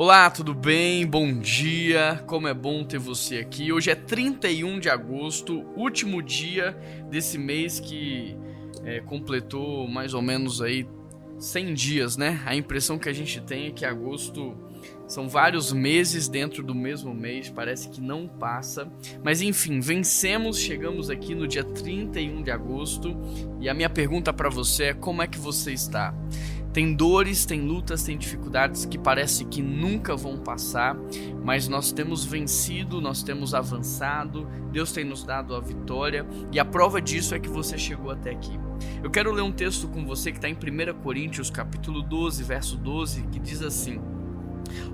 Olá, tudo bem? Bom dia. Como é bom ter você aqui. Hoje é 31 de agosto, último dia desse mês que é, completou mais ou menos aí 100 dias, né? A impressão que a gente tem é que agosto são vários meses dentro do mesmo mês, parece que não passa. Mas enfim, vencemos, chegamos aqui no dia 31 de agosto e a minha pergunta para você é como é que você está? Tem dores, tem lutas, tem dificuldades que parece que nunca vão passar, mas nós temos vencido, nós temos avançado, Deus tem nos dado a vitória e a prova disso é que você chegou até aqui. Eu quero ler um texto com você que está em 1 Coríntios, capítulo 12, verso 12, que diz assim: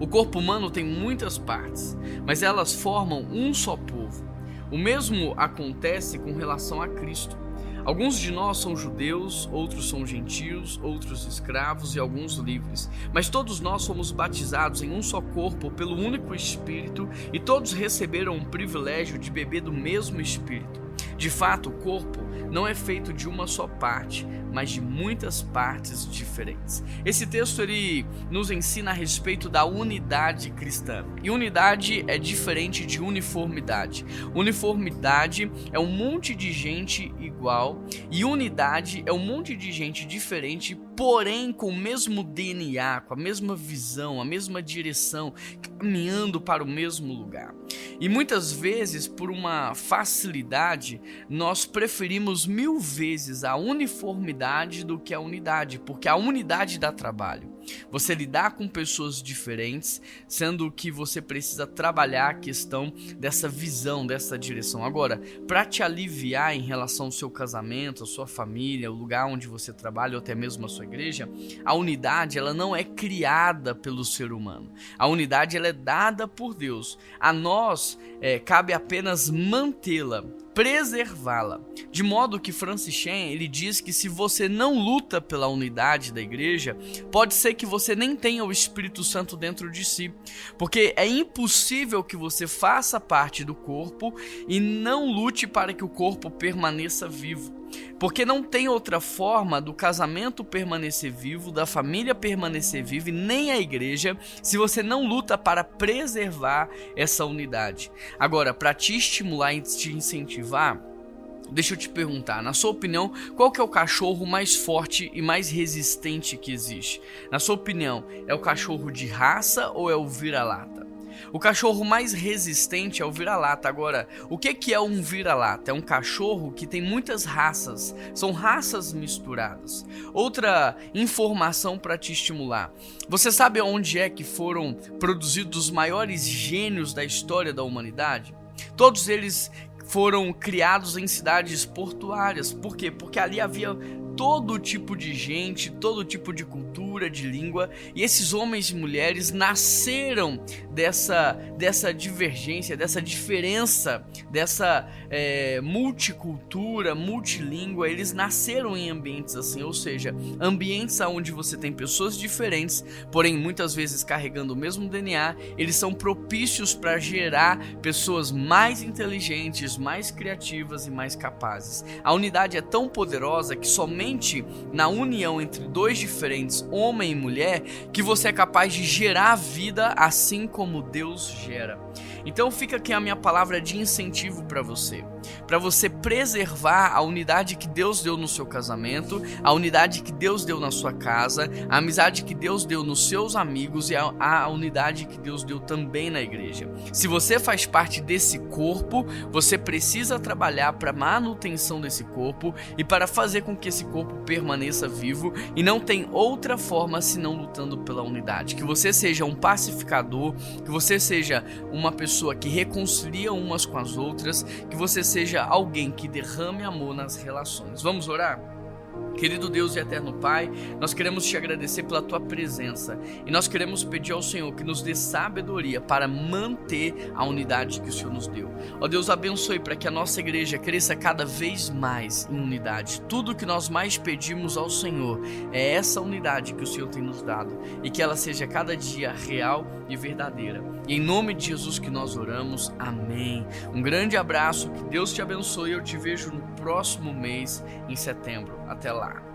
O corpo humano tem muitas partes, mas elas formam um só povo. O mesmo acontece com relação a Cristo. Alguns de nós são judeus, outros são gentios, outros escravos e alguns livres. Mas todos nós somos batizados em um só corpo pelo único Espírito e todos receberam o privilégio de beber do mesmo Espírito. De fato, o corpo não é feito de uma só parte, mas de muitas partes diferentes. Esse texto ele nos ensina a respeito da unidade cristã. E unidade é diferente de uniformidade. Uniformidade é um monte de gente igual e unidade é um monte de gente diferente, porém com o mesmo DNA, com a mesma visão, a mesma direção, caminhando para o mesmo lugar. E muitas vezes, por uma facilidade, nós preferimos mil vezes a uniformidade do que a unidade, porque a unidade dá trabalho. Você lidar com pessoas diferentes, sendo que você precisa trabalhar a questão dessa visão, dessa direção. Agora, para te aliviar em relação ao seu casamento, a sua família, o lugar onde você trabalha ou até mesmo a sua igreja, a unidade ela não é criada pelo ser humano. A unidade ela é dada por Deus. A nós é, cabe apenas mantê-la preservá-la. De modo que Francis Chan, ele diz que se você não luta pela unidade da igreja, pode ser que você nem tenha o Espírito Santo dentro de si, porque é impossível que você faça parte do corpo e não lute para que o corpo permaneça vivo. Porque não tem outra forma do casamento permanecer vivo, da família permanecer viva e nem a igreja, se você não luta para preservar essa unidade. Agora, para te estimular e te incentivar, Deixa eu te perguntar, na sua opinião, qual que é o cachorro mais forte e mais resistente que existe? Na sua opinião, é o cachorro de raça ou é o vira-lata? O cachorro mais resistente é o vira-lata. Agora, o que, que é um vira-lata? É um cachorro que tem muitas raças, são raças misturadas. Outra informação para te estimular: você sabe onde é que foram produzidos os maiores gênios da história da humanidade? Todos eles foram criados em cidades portuárias. Por quê? Porque ali havia todo tipo de gente, todo tipo de cultura, de língua, e esses homens e mulheres nasceram dessa, dessa divergência, dessa diferença, dessa é, multicultura, multilíngua. Eles nasceram em ambientes assim, ou seja, ambientes onde você tem pessoas diferentes, porém muitas vezes carregando o mesmo DNA, eles são propícios para gerar pessoas mais inteligentes, mais criativas e mais capazes. A unidade é tão poderosa que somente na união entre dois diferentes, homem e mulher, que você é capaz de gerar vida assim como Deus gera. Então fica aqui a minha palavra de incentivo para você, para você preservar a unidade que Deus deu no seu casamento, a unidade que Deus deu na sua casa, a amizade que Deus deu nos seus amigos e a, a unidade que Deus deu também na igreja. Se você faz parte desse corpo, você precisa trabalhar para manutenção desse corpo e para fazer com que esse corpo permaneça vivo e não tem outra forma senão lutando pela unidade. Que você seja um pacificador, que você seja uma pessoa que reconcilia umas com as outras, que você seja alguém que derrame amor nas relações. Vamos orar? Querido Deus e eterno Pai, nós queremos te agradecer pela tua presença e nós queremos pedir ao Senhor que nos dê sabedoria para manter a unidade que o Senhor nos deu. Ó Deus, abençoe para que a nossa igreja cresça cada vez mais em unidade. Tudo que nós mais pedimos ao Senhor é essa unidade que o Senhor tem nos dado e que ela seja cada dia real e verdadeira. E em nome de Jesus que nós oramos. Amém. Um grande abraço, que Deus te abençoe. Eu te vejo no próximo mês em setembro até lá.